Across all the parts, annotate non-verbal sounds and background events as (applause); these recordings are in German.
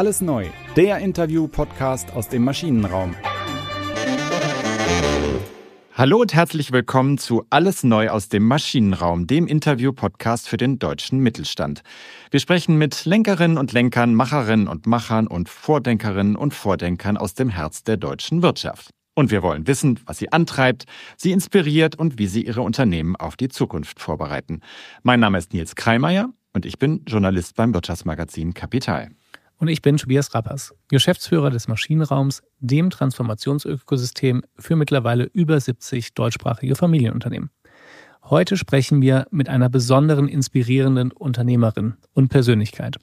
Alles neu, der Interview-Podcast aus dem Maschinenraum. Hallo und herzlich willkommen zu Alles neu aus dem Maschinenraum, dem Interview-Podcast für den deutschen Mittelstand. Wir sprechen mit Lenkerinnen und Lenkern, Macherinnen und Machern und Vordenkerinnen und Vordenkern aus dem Herz der deutschen Wirtschaft. Und wir wollen wissen, was sie antreibt, sie inspiriert und wie sie ihre Unternehmen auf die Zukunft vorbereiten. Mein Name ist Nils Kreimeier und ich bin Journalist beim Wirtschaftsmagazin Kapital. Und ich bin Tobias Rappers, Geschäftsführer des Maschinenraums, dem Transformationsökosystem für mittlerweile über 70 deutschsprachige Familienunternehmen. Heute sprechen wir mit einer besonderen inspirierenden Unternehmerin und Persönlichkeit.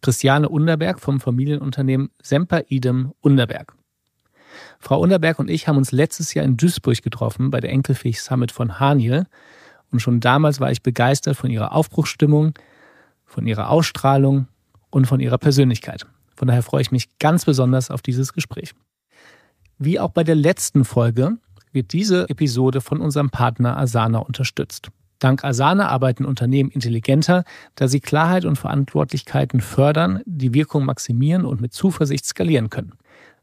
Christiane Underberg vom Familienunternehmen Semper Idem Underberg. Frau Underberg und ich haben uns letztes Jahr in Duisburg getroffen bei der Enkelfähig Summit von Haniel. Und schon damals war ich begeistert von ihrer Aufbruchsstimmung, von ihrer Ausstrahlung und von ihrer Persönlichkeit. Von daher freue ich mich ganz besonders auf dieses Gespräch. Wie auch bei der letzten Folge wird diese Episode von unserem Partner Asana unterstützt. Dank Asana arbeiten Unternehmen intelligenter, da sie Klarheit und Verantwortlichkeiten fördern, die Wirkung maximieren und mit Zuversicht skalieren können.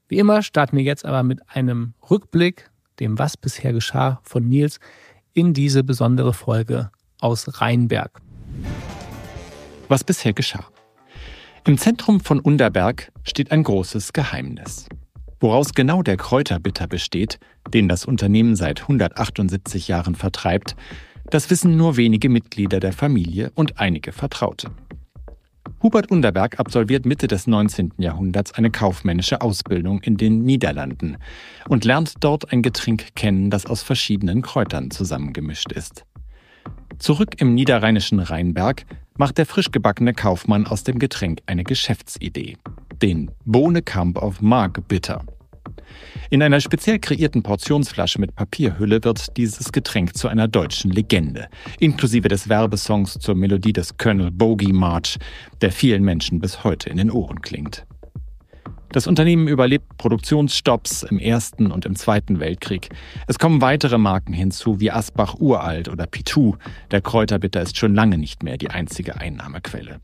Wie immer starten wir jetzt aber mit einem Rückblick, dem was bisher geschah, von Nils in diese besondere Folge aus Rheinberg. Was bisher geschah. Im Zentrum von Underberg steht ein großes Geheimnis. Woraus genau der Kräuterbitter besteht, den das Unternehmen seit 178 Jahren vertreibt, das wissen nur wenige Mitglieder der Familie und einige Vertraute. Hubert Underberg absolviert Mitte des 19. Jahrhunderts eine kaufmännische Ausbildung in den Niederlanden und lernt dort ein Getränk kennen, das aus verschiedenen Kräutern zusammengemischt ist. Zurück im niederrheinischen Rheinberg macht der frisch gebackene Kaufmann aus dem Getränk eine Geschäftsidee. Den Bohnekamp auf Mark Bitter. In einer speziell kreierten Portionsflasche mit Papierhülle wird dieses Getränk zu einer deutschen Legende, inklusive des Werbesongs zur Melodie des Colonel Bogey March, der vielen Menschen bis heute in den Ohren klingt. Das Unternehmen überlebt Produktionsstopps im Ersten und im Zweiten Weltkrieg. Es kommen weitere Marken hinzu wie Asbach Uralt oder Pitou. Der Kräuterbitter ist schon lange nicht mehr die einzige Einnahmequelle.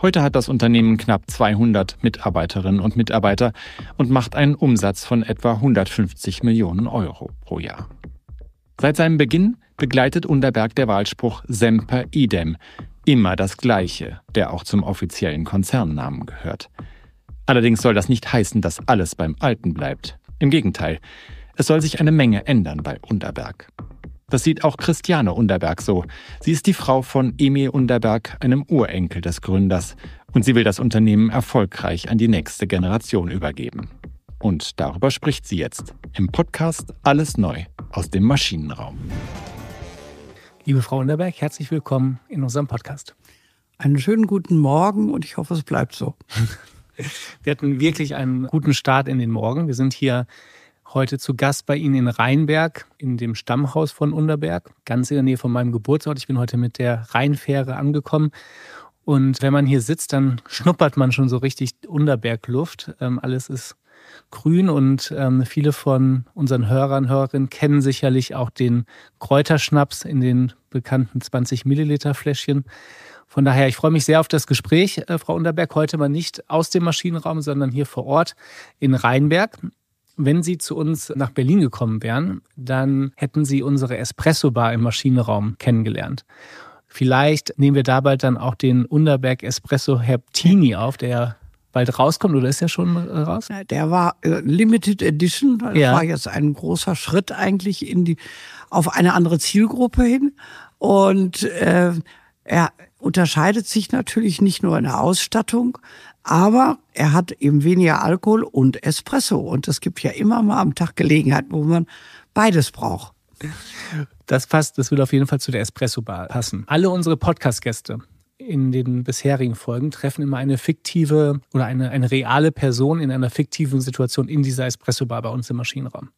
Heute hat das Unternehmen knapp 200 Mitarbeiterinnen und Mitarbeiter und macht einen Umsatz von etwa 150 Millionen Euro pro Jahr. Seit seinem Beginn begleitet Underberg der Wahlspruch Semper Idem, immer das Gleiche, der auch zum offiziellen Konzernnamen gehört. Allerdings soll das nicht heißen, dass alles beim Alten bleibt. Im Gegenteil, es soll sich eine Menge ändern bei Underberg. Das sieht auch Christiane Underberg so. Sie ist die Frau von Emil Underberg, einem Urenkel des Gründers, und sie will das Unternehmen erfolgreich an die nächste Generation übergeben. Und darüber spricht sie jetzt im Podcast Alles Neu aus dem Maschinenraum. Liebe Frau Underberg, herzlich willkommen in unserem Podcast. Einen schönen guten Morgen und ich hoffe, es bleibt so. (laughs) Wir hatten wirklich einen guten Start in den Morgen. Wir sind hier heute zu Gast bei Ihnen in Rheinberg, in dem Stammhaus von Underberg, ganz in der Nähe von meinem Geburtsort. Ich bin heute mit der Rheinfähre angekommen. Und wenn man hier sitzt, dann schnuppert man schon so richtig Underbergluft. Ähm, alles ist grün und ähm, viele von unseren Hörern, Hörerinnen kennen sicherlich auch den Kräuterschnaps in den bekannten 20 Milliliter Fläschchen. Von daher, ich freue mich sehr auf das Gespräch, äh, Frau Unterberg, heute mal nicht aus dem Maschinenraum, sondern hier vor Ort in Rheinberg. Wenn Sie zu uns nach Berlin gekommen wären, dann hätten Sie unsere Espresso-Bar im Maschinenraum kennengelernt. Vielleicht nehmen wir da bald dann auch den Underberg Espresso Heptini auf, der bald rauskommt oder ist der schon äh, raus? Der war äh, Limited Edition. Das ja. war jetzt ein großer Schritt eigentlich in die auf eine andere Zielgruppe hin. Und äh, er unterscheidet sich natürlich nicht nur in der Ausstattung, aber er hat eben weniger Alkohol und Espresso. Und es gibt ja immer mal am Tag Gelegenheiten, wo man beides braucht. Das passt, das würde auf jeden Fall zu der Espresso-Bar passen. Alle unsere Podcast-Gäste in den bisherigen Folgen treffen immer eine fiktive oder eine, eine reale Person in einer fiktiven Situation in dieser Espresso-Bar bei uns im Maschinenraum.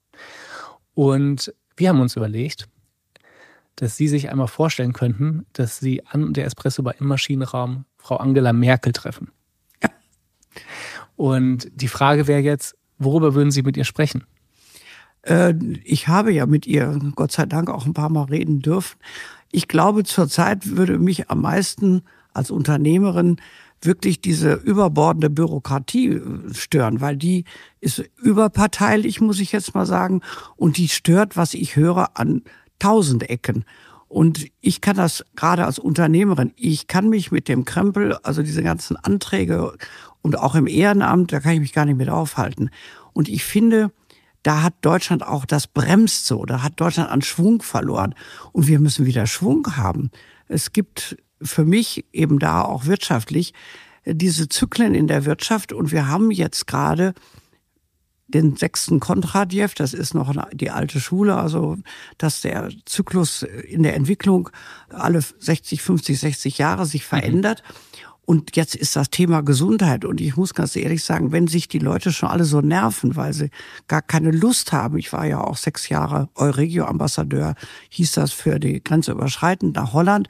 Und wir haben uns überlegt, dass Sie sich einmal vorstellen könnten, dass Sie an der Espresso-Bar im Maschinenraum Frau Angela Merkel treffen. Ja. Und die Frage wäre jetzt, worüber würden Sie mit ihr sprechen? Äh, ich habe ja mit ihr, Gott sei Dank, auch ein paar Mal reden dürfen. Ich glaube, zurzeit würde mich am meisten als Unternehmerin wirklich diese überbordende Bürokratie äh, stören, weil die ist überparteilich, muss ich jetzt mal sagen, und die stört, was ich höre, an tausend Ecken. Und ich kann das gerade als Unternehmerin, ich kann mich mit dem Krempel, also diese ganzen Anträge und auch im Ehrenamt, da kann ich mich gar nicht mit aufhalten. Und ich finde, da hat Deutschland auch das bremst so, da hat Deutschland an Schwung verloren. Und wir müssen wieder Schwung haben. Es gibt für mich eben da auch wirtschaftlich diese Zyklen in der Wirtschaft und wir haben jetzt gerade den sechsten Kontradjew, das ist noch die alte Schule, also dass der Zyklus in der Entwicklung alle 60, 50, 60 Jahre sich verändert. Mhm. Und jetzt ist das Thema Gesundheit. Und ich muss ganz ehrlich sagen, wenn sich die Leute schon alle so nerven, weil sie gar keine Lust haben. Ich war ja auch sechs Jahre Euregio-Ambassadeur, hieß das für die Grenze überschreitend nach Holland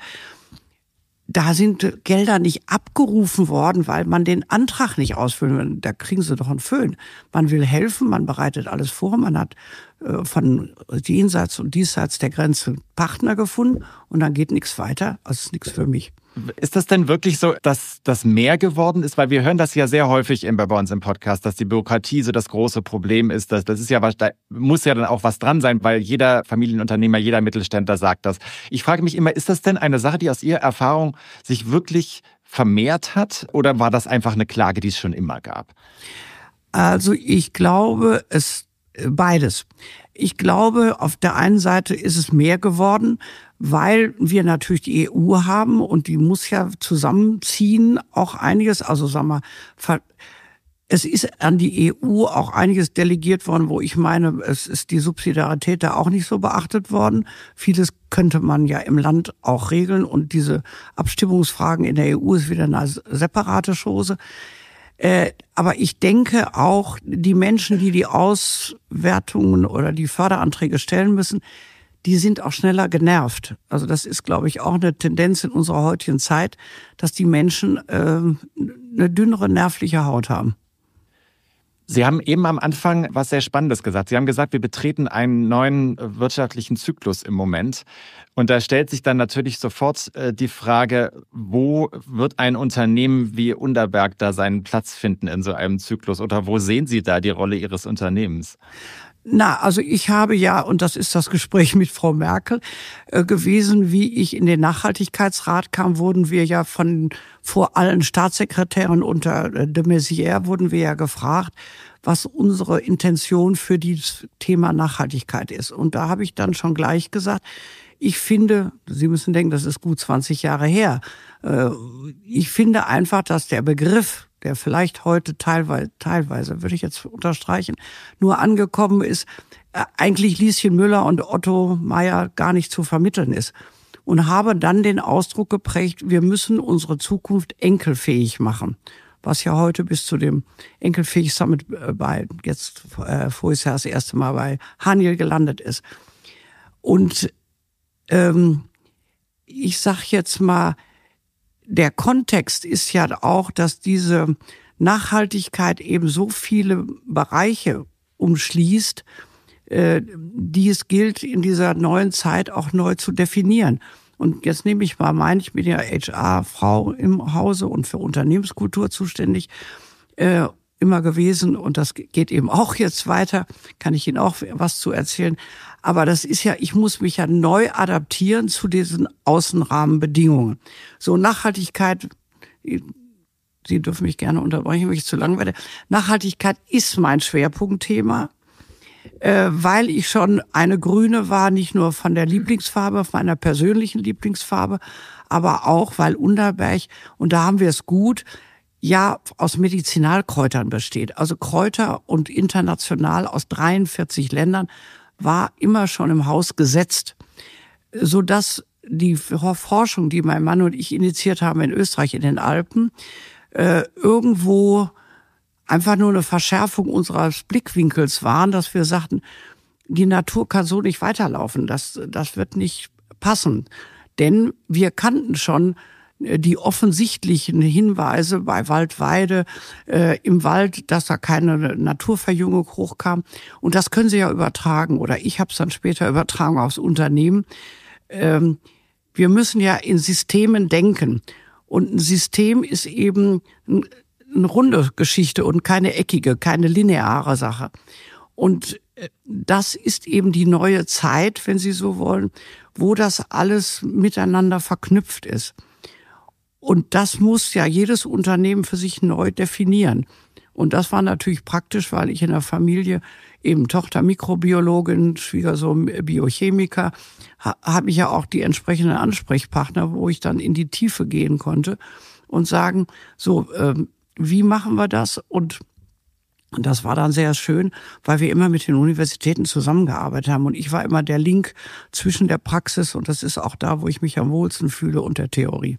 da sind Gelder nicht abgerufen worden, weil man den Antrag nicht ausfüllen will. Da kriegen sie doch einen Föhn. Man will helfen, man bereitet alles vor, man hat äh, von jenseits und diesseits der Grenze Partner gefunden und dann geht nichts weiter. Also ist nichts für mich. Ist das denn wirklich so, dass das mehr geworden ist? Weil wir hören das ja sehr häufig bei uns im Podcast, dass die Bürokratie so das große Problem ist. Das, das ist ja was, da muss ja dann auch was dran sein, weil jeder Familienunternehmer, jeder Mittelständler sagt das. Ich frage mich immer, ist das denn eine Sache, die aus Ihrer Erfahrung sich wirklich vermehrt hat? Oder war das einfach eine Klage, die es schon immer gab? Also ich glaube, es beides. Ich glaube, auf der einen Seite ist es mehr geworden, weil wir natürlich die EU haben und die muss ja zusammenziehen, auch einiges, also sag mal, es ist an die EU auch einiges delegiert worden, wo ich meine, es ist die Subsidiarität da auch nicht so beachtet worden. Vieles könnte man ja im Land auch regeln und diese Abstimmungsfragen in der EU ist wieder eine separate Chose. Äh, aber ich denke auch, die Menschen, die die Auswertungen oder die Förderanträge stellen müssen, die sind auch schneller genervt. Also das ist, glaube ich, auch eine Tendenz in unserer heutigen Zeit, dass die Menschen äh, eine dünnere nervliche Haut haben. Sie haben eben am Anfang was sehr Spannendes gesagt. Sie haben gesagt, wir betreten einen neuen wirtschaftlichen Zyklus im Moment. Und da stellt sich dann natürlich sofort äh, die Frage, wo wird ein Unternehmen wie Unterberg da seinen Platz finden in so einem Zyklus? Oder wo sehen Sie da die Rolle Ihres Unternehmens? Na, also ich habe ja, und das ist das Gespräch mit Frau Merkel äh, gewesen, wie ich in den Nachhaltigkeitsrat kam, wurden wir ja von vor allen Staatssekretären unter äh, de Maizière wurden wir ja gefragt, was unsere Intention für dieses Thema Nachhaltigkeit ist. Und da habe ich dann schon gleich gesagt, ich finde, Sie müssen denken, das ist gut 20 Jahre her. Äh, ich finde einfach, dass der Begriff der vielleicht heute teilweise, teilweise, würde ich jetzt unterstreichen, nur angekommen ist, äh, eigentlich Lieschen Müller und Otto Meyer gar nicht zu vermitteln ist. Und habe dann den Ausdruck geprägt, wir müssen unsere Zukunft enkelfähig machen. Was ja heute bis zu dem Enkelfähig Summit äh, bei, jetzt äh, voriges Jahr das erste Mal bei Haniel gelandet ist. Und ähm, ich sag jetzt mal, der Kontext ist ja auch, dass diese Nachhaltigkeit eben so viele Bereiche umschließt, äh, die es gilt, in dieser neuen Zeit auch neu zu definieren. Und jetzt nehme ich mal mein, ich bin ja HR-Frau im Hause und für Unternehmenskultur zuständig, äh, immer gewesen und das geht eben auch jetzt weiter, kann ich Ihnen auch was zu erzählen. Aber das ist ja, ich muss mich ja neu adaptieren zu diesen Außenrahmenbedingungen. So Nachhaltigkeit, Sie dürfen mich gerne unterbrechen, wenn ich zu lang werde. Nachhaltigkeit ist mein Schwerpunktthema, äh, weil ich schon eine Grüne war, nicht nur von der Lieblingsfarbe, von meiner persönlichen Lieblingsfarbe, aber auch, weil Unterberg, und da haben wir es gut, ja aus Medizinalkräutern besteht. Also Kräuter und international aus 43 Ländern war immer schon im Haus gesetzt, so dass die Forschung, die mein Mann und ich initiiert haben in Österreich in den Alpen, äh, irgendwo einfach nur eine Verschärfung unseres Blickwinkels waren, dass wir sagten, die Natur kann so nicht weiterlaufen, das, das wird nicht passen. Denn wir kannten schon die offensichtlichen Hinweise bei Waldweide äh, im Wald, dass da keine Naturverjüngung hochkam. Und das können Sie ja übertragen oder ich habe es dann später übertragen aufs Unternehmen. Ähm, wir müssen ja in Systemen denken. Und ein System ist eben eine runde Geschichte und keine eckige, keine lineare Sache. Und äh, das ist eben die neue Zeit, wenn Sie so wollen, wo das alles miteinander verknüpft ist. Und das muss ja jedes Unternehmen für sich neu definieren. Und das war natürlich praktisch, weil ich in der Familie eben Tochter Mikrobiologin, Schwiegersohn Biochemiker, ha, habe ich ja auch die entsprechenden Ansprechpartner, wo ich dann in die Tiefe gehen konnte und sagen, so, ähm, wie machen wir das? Und und das war dann sehr schön, weil wir immer mit den Universitäten zusammengearbeitet haben. Und ich war immer der Link zwischen der Praxis und das ist auch da, wo ich mich am wohlsten fühle und der Theorie.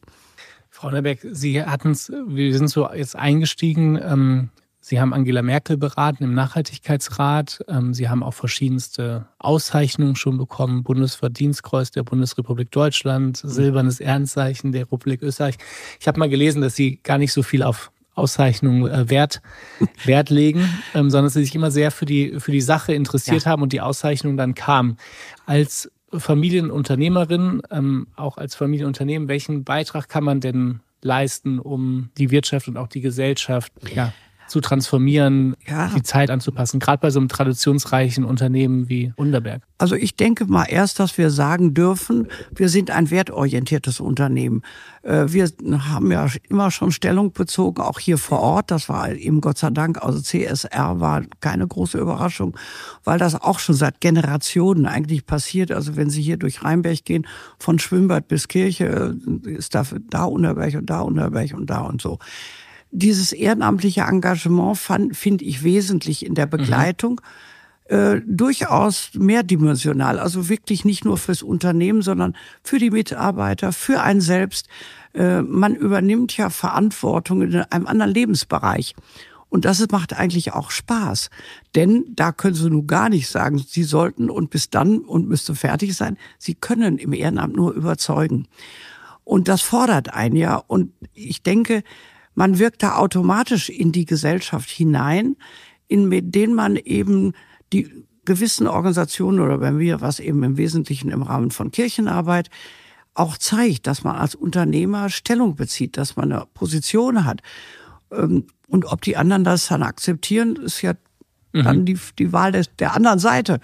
Frau Neuberg, Sie hatten es, wir sind so jetzt eingestiegen. Ähm, Sie haben Angela Merkel beraten im Nachhaltigkeitsrat. Ähm, Sie haben auch verschiedenste Auszeichnungen schon bekommen. Bundesverdienstkreuz der Bundesrepublik Deutschland, mhm. Silbernes Ehrenzeichen der Republik Österreich. Ich habe mal gelesen, dass Sie gar nicht so viel auf Auszeichnungen äh, Wert, (laughs) Wert legen, ähm, sondern dass Sie sich immer sehr für die, für die Sache interessiert ja. haben und die Auszeichnung dann kam. Als Familienunternehmerin, ähm, auch als Familienunternehmen, welchen Beitrag kann man denn leisten, um die Wirtschaft und auch die Gesellschaft ja, zu transformieren, ja. die Zeit anzupassen, gerade bei so einem traditionsreichen Unternehmen wie Unterberg? Also ich denke mal erst, dass wir sagen dürfen, wir sind ein wertorientiertes Unternehmen. Äh, wir haben ja immer schon Stellung bezogen, auch hier vor Ort. Das war eben Gott sei Dank, also CSR war keine große Überraschung, weil das auch schon seit Generationen eigentlich passiert. Also wenn Sie hier durch Rheinberg gehen, von Schwimmbad bis Kirche, äh, ist da, da Unterberg und da Unterberg und da und so dieses ehrenamtliche Engagement finde ich wesentlich in der mhm. Begleitung. Mhm. Äh, durchaus mehrdimensional, also wirklich nicht nur fürs Unternehmen, sondern für die Mitarbeiter, für einen selbst. Äh, man übernimmt ja Verantwortung in einem anderen Lebensbereich. Und das macht eigentlich auch Spaß. Denn da können Sie nun gar nicht sagen, Sie sollten und bis dann und müsste fertig sein. Sie können im Ehrenamt nur überzeugen. Und das fordert einen ja. Und ich denke, man wirkt da automatisch in die Gesellschaft hinein, in mit denen man eben die gewissen Organisationen oder bei mir was eben im Wesentlichen im Rahmen von Kirchenarbeit auch zeigt, dass man als Unternehmer Stellung bezieht, dass man eine Position hat. Ähm, und ob die anderen das dann akzeptieren, ist ja mhm. dann die, die Wahl des, der anderen Seite.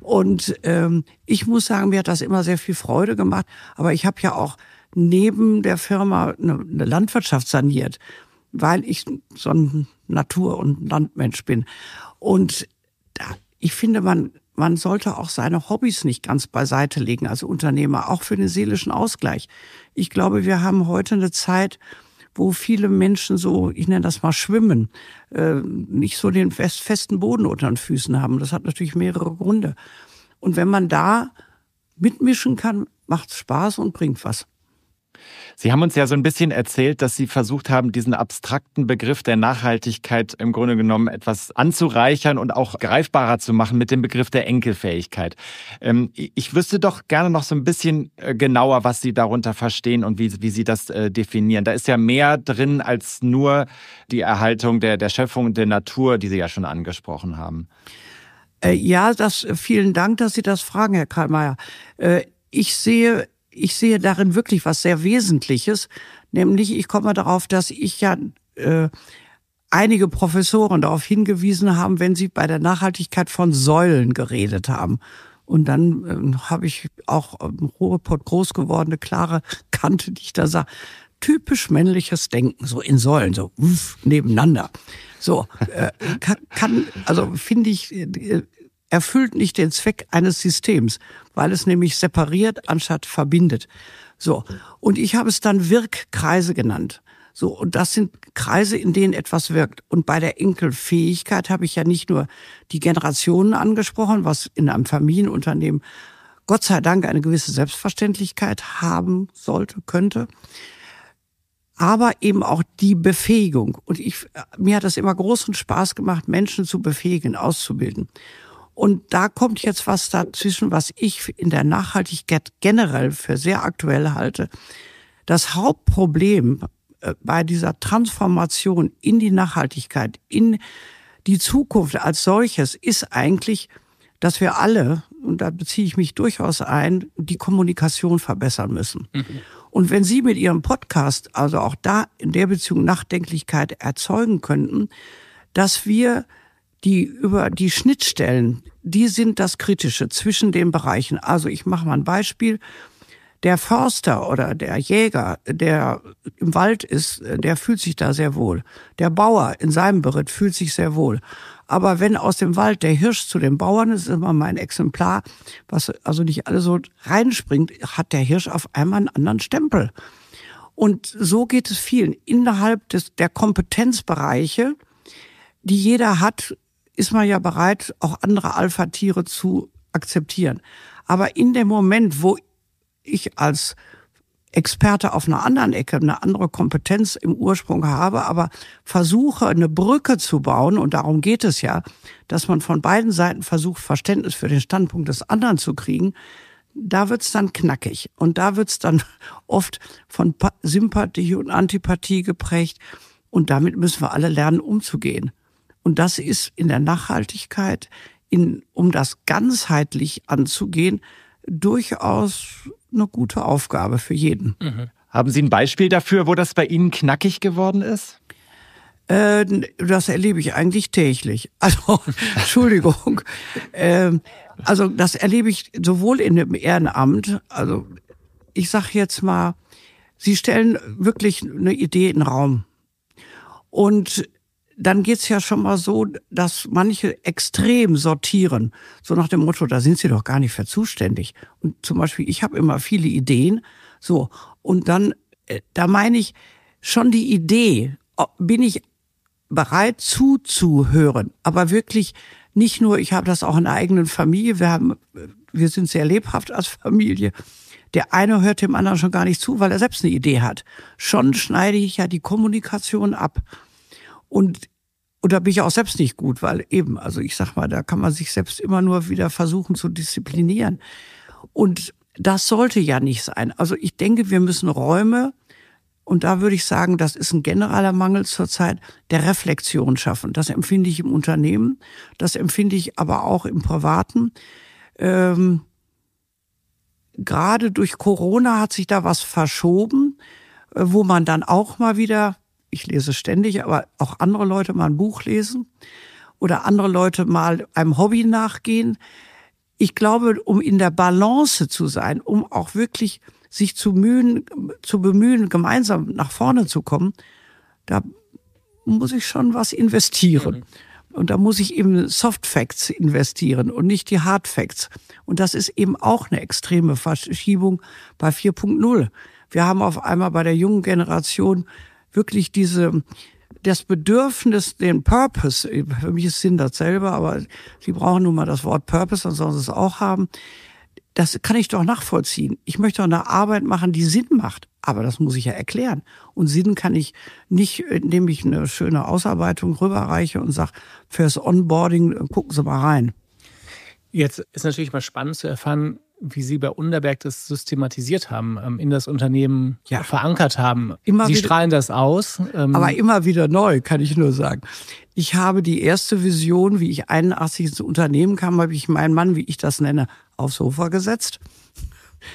Und ähm, ich muss sagen, mir hat das immer sehr viel Freude gemacht. Aber ich habe ja auch neben der Firma eine, Landwirtschaft saniert, weil ich so ein Natur- und Landmensch bin. Und da, ich finde, man, man sollte auch seine Hobbys nicht ganz beiseite legen als Unternehmer, auch für den seelischen Ausgleich. Ich glaube, wir haben heute eine Zeit, wo viele Menschen so, ich nenne das mal schwimmen, äh, nicht so den fest, festen Boden unter den Füßen haben. Das hat natürlich mehrere Gründe. Und wenn man da mitmischen kann, macht es Spaß und bringt was. Sie haben uns ja so ein bisschen erzählt, dass Sie versucht haben, diesen abstrakten Begriff der Nachhaltigkeit im Grunde genommen etwas anzureichern und auch greifbarer zu machen mit dem Begriff der Enkelfähigkeit. Ähm, ich wüsste doch gerne noch so ein bisschen äh, genauer, was Sie darunter verstehen und wie, wie Sie das äh, definieren. Da ist ja mehr drin als nur die Erhaltung der, der Schöpfung und der Natur, die Sie ja schon angesprochen haben. Äh, ja, das, vielen Dank, dass Sie das fragen, Herr Karlmeier. Ich sehe ich sehe darin wirklich was sehr Wesentliches, nämlich ich komme darauf, dass ich ja äh, einige Professoren darauf hingewiesen haben, wenn sie bei der Nachhaltigkeit von Säulen geredet haben. Und dann äh, habe ich auch im Ruhrpott groß gewordene, klare Kante, die ich da sah. Typisch männliches Denken, so in Säulen, so uff, nebeneinander. So, äh, kann, kann also finde ich, äh, erfüllt nicht den Zweck eines Systems, weil es nämlich separiert anstatt verbindet. So. Und ich habe es dann Wirkkreise genannt. So. Und das sind Kreise, in denen etwas wirkt. Und bei der Enkelfähigkeit habe ich ja nicht nur die Generationen angesprochen, was in einem Familienunternehmen Gott sei Dank eine gewisse Selbstverständlichkeit haben sollte, könnte, aber eben auch die Befähigung. Und ich, mir hat das immer großen Spaß gemacht, Menschen zu befähigen, auszubilden. Und da kommt jetzt was dazwischen, was ich in der Nachhaltigkeit generell für sehr aktuell halte. Das Hauptproblem äh, bei dieser Transformation in die Nachhaltigkeit, in die Zukunft als solches, ist eigentlich, dass wir alle, und da beziehe ich mich durchaus ein, die Kommunikation verbessern müssen. Mhm. Und wenn Sie mit Ihrem Podcast also auch da in der Beziehung Nachdenklichkeit erzeugen könnten, dass wir die über die Schnittstellen, die sind das Kritische zwischen den Bereichen. Also ich mache mal ein Beispiel. Der Förster oder der Jäger, der im Wald ist, der fühlt sich da sehr wohl. Der Bauer in seinem Beritt fühlt sich sehr wohl. Aber wenn aus dem Wald der Hirsch zu den Bauern ist, ist immer mein Exemplar, was also nicht alle so reinspringt, hat der Hirsch auf einmal einen anderen Stempel. Und so geht es vielen. Innerhalb des, der Kompetenzbereiche, die jeder hat, ist man ja bereit, auch andere Alpha-Tiere zu akzeptieren. Aber in dem Moment, wo ich als Experte auf einer anderen Ecke eine andere Kompetenz im Ursprung habe, aber versuche eine Brücke zu bauen, und darum geht es ja, dass man von beiden Seiten versucht, Verständnis für den Standpunkt des anderen zu kriegen, da wird's dann knackig. Und da wird's dann (laughs) oft von Sympathie und Antipathie geprägt. Und damit müssen wir alle lernen, umzugehen. Und das ist in der Nachhaltigkeit, in, um das ganzheitlich anzugehen, durchaus eine gute Aufgabe für jeden. Mhm. Haben Sie ein Beispiel dafür, wo das bei Ihnen knackig geworden ist? Äh, das erlebe ich eigentlich täglich. (laughs) Also, Entschuldigung. äh, also, das erlebe ich sowohl in dem Ehrenamt, also, ich sag jetzt mal, Sie stellen wirklich eine Idee in den Raum. Und dann geht's ja schon mal so, dass manche extrem sortieren. So nach dem Motto, da sind sie doch gar nicht für zuständig. Und zum Beispiel, ich habe immer viele Ideen. So, und dann, äh, da meine ich schon die Idee, bin ich bereit zuzuhören. Aber wirklich nicht nur, ich habe das auch in der eigenen Familie, wir haben, wir sind sehr lebhaft als Familie. Der eine hört dem anderen schon gar nicht zu, weil er selbst eine Idee hat. Schon schneide ich ja die Kommunikation ab. Und, und da bin ich auch selbst nicht gut, weil eben, also ich sag mal, da kann man sich selbst immer nur wieder versuchen zu disziplinieren. Und das sollte ja nicht sein. Also ich denke, wir müssen Räume, und da würde ich sagen, das ist ein generaler Mangel zurzeit, der Reflexion schaffen. Das empfinde ich im Unternehmen, das empfinde ich aber auch im Privaten. Ähm, gerade durch Corona hat sich da was verschoben, äh, wo man dann auch mal wieder ich lese ständig, aber auch andere Leute mal ein Buch lesen oder andere Leute mal einem Hobby nachgehen. Ich glaube, um in der Balance zu sein, um auch wirklich sich zu mühen, zu bemühen, gemeinsam nach vorne zu kommen, da muss ich schon was investieren. Mhm. Und da muss ich eben Soft Facts investieren und nicht die Hard Facts. Und das ist eben auch eine extreme Verschiebung bei 4.0. Wir haben auf einmal bei der jungen Generation wirklich diese das Bedürfnis, den Purpose, für mich ist Sinn dasselbe, aber Sie brauchen nun mal das Wort Purpose, dann sollen Sie es auch haben. Das kann ich doch nachvollziehen. Ich möchte doch eine Arbeit machen, die Sinn macht. Aber das muss ich ja erklären. Und Sinn kann ich nicht, indem ich eine schöne Ausarbeitung rüberreiche und sage, fürs Onboarding gucken Sie mal rein. Jetzt ist natürlich mal spannend zu erfahren, wie Sie bei Underberg das systematisiert haben, ähm, in das Unternehmen ja. verankert haben. Immer Sie wieder, strahlen das aus. Ähm, aber immer wieder neu, kann ich nur sagen. Ich habe die erste Vision, wie ich 81 ins Unternehmen kam, habe ich meinen Mann, wie ich das nenne, aufs Sofa gesetzt.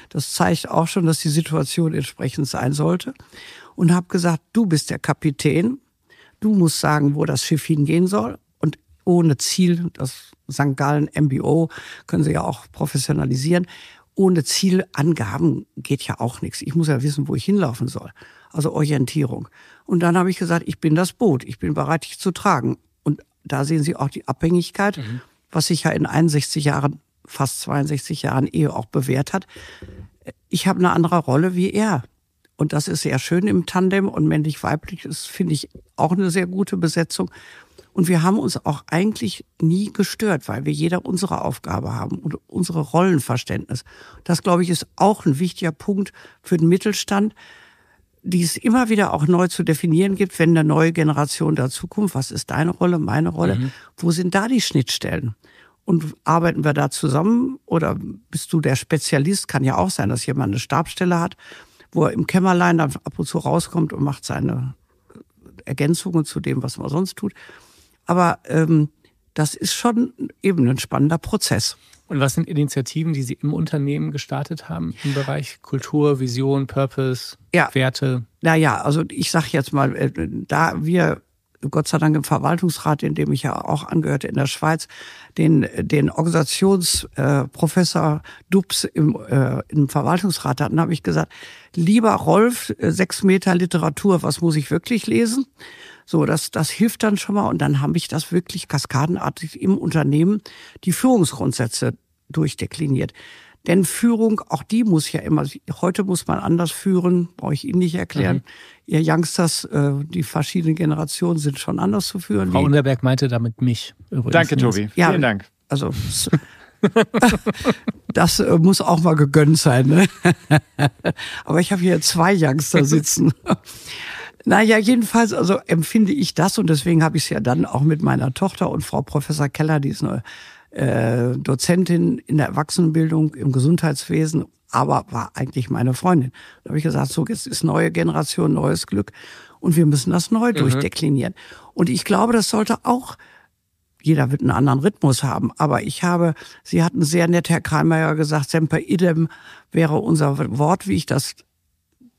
Das zeigt auch schon, dass die Situation entsprechend sein sollte. Und habe gesagt, du bist der Kapitän. Du musst sagen, wo das Schiff hingehen soll. Ohne Ziel, das St. Gallen MBO können Sie ja auch professionalisieren. Ohne Zielangaben geht ja auch nichts. Ich muss ja wissen, wo ich hinlaufen soll. Also Orientierung. Und dann habe ich gesagt, ich bin das Boot. Ich bin bereit, dich zu tragen. Und da sehen Sie auch die Abhängigkeit, mhm. was sich ja in 61 Jahren, fast 62 Jahren Ehe auch bewährt hat. Ich habe eine andere Rolle wie er. Und das ist sehr schön im Tandem und männlich-weiblich ist, finde ich, auch eine sehr gute Besetzung. Und wir haben uns auch eigentlich nie gestört, weil wir jeder unsere Aufgabe haben und unsere Rollenverständnis. Das, glaube ich, ist auch ein wichtiger Punkt für den Mittelstand, die es immer wieder auch neu zu definieren gibt, wenn eine neue Generation dazukommt. Was ist deine Rolle, meine Rolle? Mhm. Wo sind da die Schnittstellen? Und arbeiten wir da zusammen oder bist du der Spezialist? Kann ja auch sein, dass jemand eine Stabstelle hat, wo er im Kämmerlein dann ab und zu rauskommt und macht seine Ergänzungen zu dem, was man sonst tut. Aber ähm, das ist schon eben ein spannender Prozess. Und was sind Initiativen, die Sie im Unternehmen gestartet haben im Bereich Kultur, Vision, Purpose, ja. Werte? Naja, also ich sage jetzt mal, äh, da wir Gott sei Dank im Verwaltungsrat, in dem ich ja auch angehörte in der Schweiz, den, den Organisationsprofessor äh, Dubs im, äh, im Verwaltungsrat hatten, habe ich gesagt, lieber Rolf, äh, sechs Meter Literatur, was muss ich wirklich lesen? So, das, das hilft dann schon mal. Und dann habe ich das wirklich kaskadenartig im Unternehmen die Führungsgrundsätze durchdekliniert. Denn Führung, auch die muss ja immer, heute muss man anders führen, brauche ich Ihnen nicht erklären. Mhm. Ihr Youngsters, äh, die verschiedenen Generationen sind schon anders zu führen. Frau Unterberg meinte damit mich. Übrigens. Danke, Tobi. Ja, Vielen Dank. Also (laughs) das äh, muss auch mal gegönnt sein. Ne? (laughs) Aber ich habe hier zwei Youngster sitzen. Naja, jedenfalls, also empfinde ich das und deswegen habe ich es ja dann auch mit meiner Tochter und Frau Professor Keller, die ist eine äh, Dozentin in der Erwachsenenbildung im Gesundheitswesen, aber war eigentlich meine Freundin. Da habe ich gesagt, so jetzt ist neue Generation, neues Glück und wir müssen das neu mhm. durchdeklinieren. Und ich glaube, das sollte auch jeder wird einen anderen Rhythmus haben. Aber ich habe, Sie hatten sehr nett, Herr Kreimeier, gesagt, Semper idem wäre unser Wort, wie ich das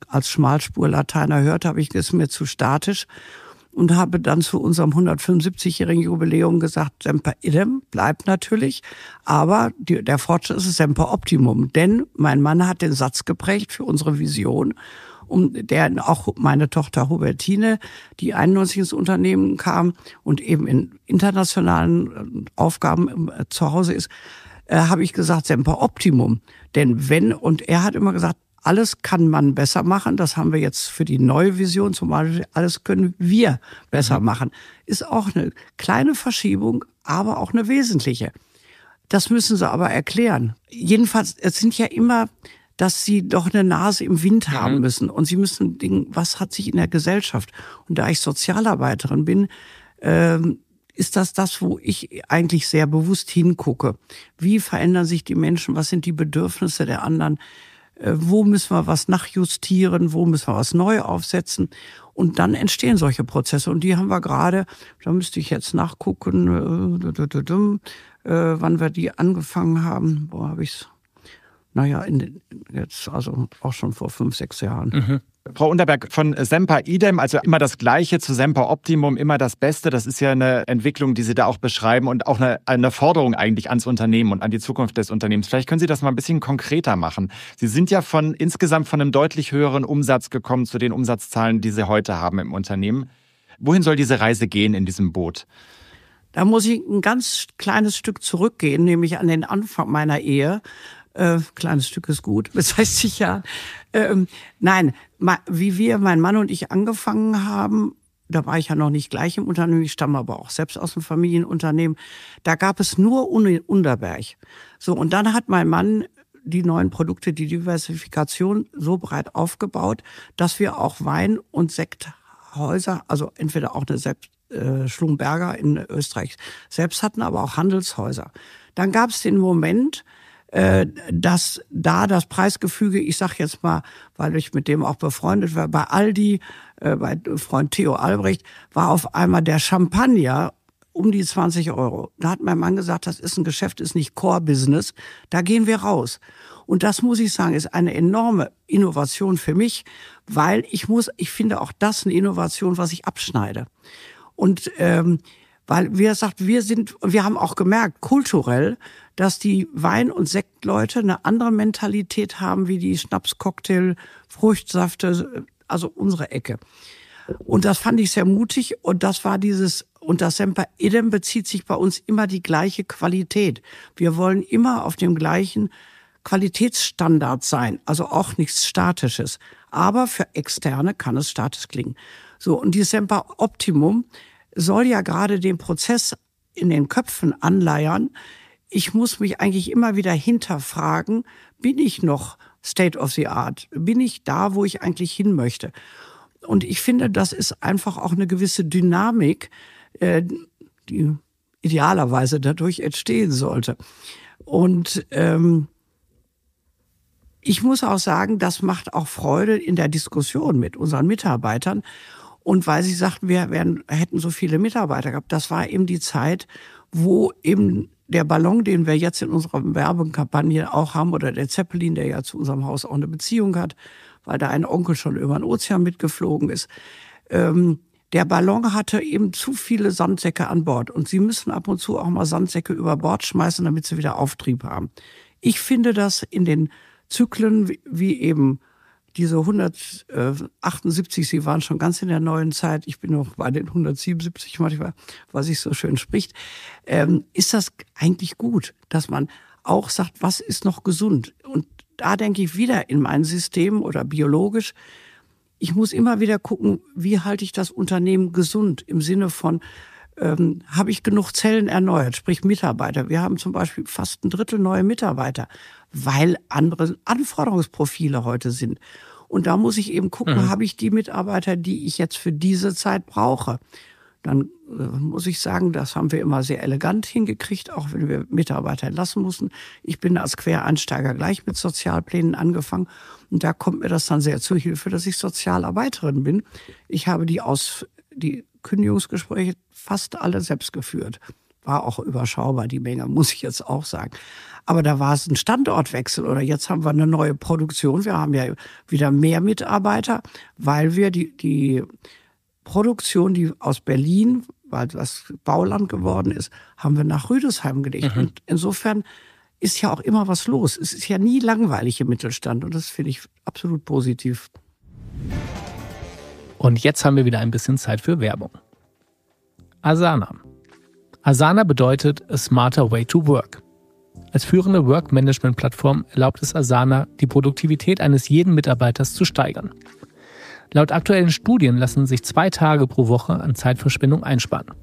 als Schmalspur-Lateiner hörte, habe ich es mir zu statisch und habe dann zu unserem 175-jährigen Jubiläum gesagt, Semper idem bleibt natürlich, aber die, der Fortschritt ist Semper Optimum. Denn mein Mann hat den Satz geprägt für unsere Vision, um der auch meine Tochter Hubertine, die 91 ins Unternehmen kam und eben in internationalen äh, Aufgaben äh, zu Hause ist, äh, habe ich gesagt, Semper Optimum. Denn wenn, und er hat immer gesagt, alles kann man besser machen. Das haben wir jetzt für die neue Vision zum Beispiel. Alles können wir besser mhm. machen. Ist auch eine kleine Verschiebung, aber auch eine wesentliche. Das müssen sie aber erklären. Jedenfalls, es sind ja immer, dass sie doch eine Nase im Wind haben mhm. müssen. Und sie müssen denken, was hat sich in der Gesellschaft? Und da ich Sozialarbeiterin bin, ähm, ist das das, wo ich eigentlich sehr bewusst hingucke. Wie verändern sich die Menschen? Was sind die Bedürfnisse der anderen? Äh, wo müssen wir was nachjustieren, wo müssen wir was neu aufsetzen. Und dann entstehen solche Prozesse. Und die haben wir gerade, da müsste ich jetzt nachgucken, äh, äh, wann wir die angefangen haben. Wo habe ich's? Naja, in, jetzt also auch schon vor fünf, sechs Jahren. Mhm. Frau Unterberg, von Semper Idem, also immer das Gleiche zu Semper Optimum, immer das Beste. Das ist ja eine Entwicklung, die Sie da auch beschreiben und auch eine, eine Forderung eigentlich ans Unternehmen und an die Zukunft des Unternehmens. Vielleicht können Sie das mal ein bisschen konkreter machen. Sie sind ja von insgesamt von einem deutlich höheren Umsatz gekommen zu den Umsatzzahlen, die Sie heute haben im Unternehmen. Wohin soll diese Reise gehen in diesem Boot? Da muss ich ein ganz kleines Stück zurückgehen, nämlich an den Anfang meiner Ehe. Äh, kleines Stück ist gut, bis 60 Jahren. Ähm, nein, wie wir, mein Mann und ich angefangen haben, da war ich ja noch nicht gleich im Unternehmen, ich stamme aber auch selbst aus dem Familienunternehmen, da gab es nur Unterberg. So, und dann hat mein Mann die neuen Produkte, die Diversifikation so breit aufgebaut, dass wir auch Wein- und Sekthäuser, also entweder auch eine selbst, äh, Schlumberger in Österreich selbst hatten, aber auch Handelshäuser. Dann gab es den Moment, dass da das Preisgefüge, ich sag jetzt mal, weil ich mit dem auch befreundet war, bei Aldi, äh, bei Freund Theo Albrecht, war auf einmal der Champagner um die 20 Euro. Da hat mein Mann gesagt, das ist ein Geschäft, ist nicht Core-Business, da gehen wir raus. Und das muss ich sagen, ist eine enorme Innovation für mich, weil ich muss, ich finde auch das eine Innovation, was ich abschneide. Und ähm, weil, wie er sagt, wir sind, wir haben auch gemerkt, kulturell, dass die Wein- und Sektleute eine andere Mentalität haben wie die Schnaps, Cocktail, Fruchtsäfte, also unsere Ecke. Und das fand ich sehr mutig und das war dieses, und das Semper Idem bezieht sich bei uns immer die gleiche Qualität. Wir wollen immer auf dem gleichen Qualitätsstandard sein, also auch nichts Statisches. Aber für Externe kann es statisch klingen. So, und die Semper Optimum soll ja gerade den Prozess in den Köpfen anleiern. Ich muss mich eigentlich immer wieder hinterfragen, bin ich noch State of the Art? Bin ich da, wo ich eigentlich hin möchte? Und ich finde, das ist einfach auch eine gewisse Dynamik, äh, die idealerweise dadurch entstehen sollte. Und ähm, ich muss auch sagen, das macht auch Freude in der Diskussion mit unseren Mitarbeitern. und weil sie sagten, wir werden, hätten so viele Mitarbeiter gehabt. Das war eben die Zeit, wo eben der Ballon, den wir jetzt in unserer Werbekampagne auch haben, oder der Zeppelin, der ja zu unserem Haus auch eine Beziehung hat, weil da ein Onkel schon über den Ozean mitgeflogen ist. Ähm, der Ballon hatte eben zu viele Sandsäcke an Bord und sie müssen ab und zu auch mal Sandsäcke über Bord schmeißen, damit sie wieder Auftrieb haben. Ich finde das in den Zyklen wie eben diese 178, sie waren schon ganz in der neuen Zeit, ich bin noch bei den 177 manchmal, was sich so schön spricht, ähm, ist das eigentlich gut, dass man auch sagt, was ist noch gesund? Und da denke ich wieder in mein System oder biologisch, ich muss immer wieder gucken, wie halte ich das Unternehmen gesund im Sinne von, ähm, habe ich genug Zellen erneuert, sprich Mitarbeiter. Wir haben zum Beispiel fast ein Drittel neue Mitarbeiter, weil andere Anforderungsprofile heute sind. Und da muss ich eben gucken, mhm. habe ich die Mitarbeiter, die ich jetzt für diese Zeit brauche. Dann äh, muss ich sagen, das haben wir immer sehr elegant hingekriegt, auch wenn wir Mitarbeiter entlassen mussten. Ich bin als Quereinsteiger gleich mit Sozialplänen angefangen und da kommt mir das dann sehr zu Hilfe, dass ich Sozialarbeiterin bin. Ich habe die aus die Kündigungsgespräche fast alle selbst geführt. War auch überschaubar, die Menge, muss ich jetzt auch sagen. Aber da war es ein Standortwechsel oder jetzt haben wir eine neue Produktion. Wir haben ja wieder mehr Mitarbeiter, weil wir die, die Produktion, die aus Berlin, weil das Bauland geworden ist, haben wir nach Rüdesheim gelegt. Mhm. Und insofern ist ja auch immer was los. Es ist ja nie langweilig im Mittelstand und das finde ich absolut positiv. Und jetzt haben wir wieder ein bisschen Zeit für Werbung. Asana. Asana bedeutet a smarter way to work. Als führende Work-Management-Plattform erlaubt es Asana, die Produktivität eines jeden Mitarbeiters zu steigern. Laut aktuellen Studien lassen sich zwei Tage pro Woche an Zeitverschwendung einsparen.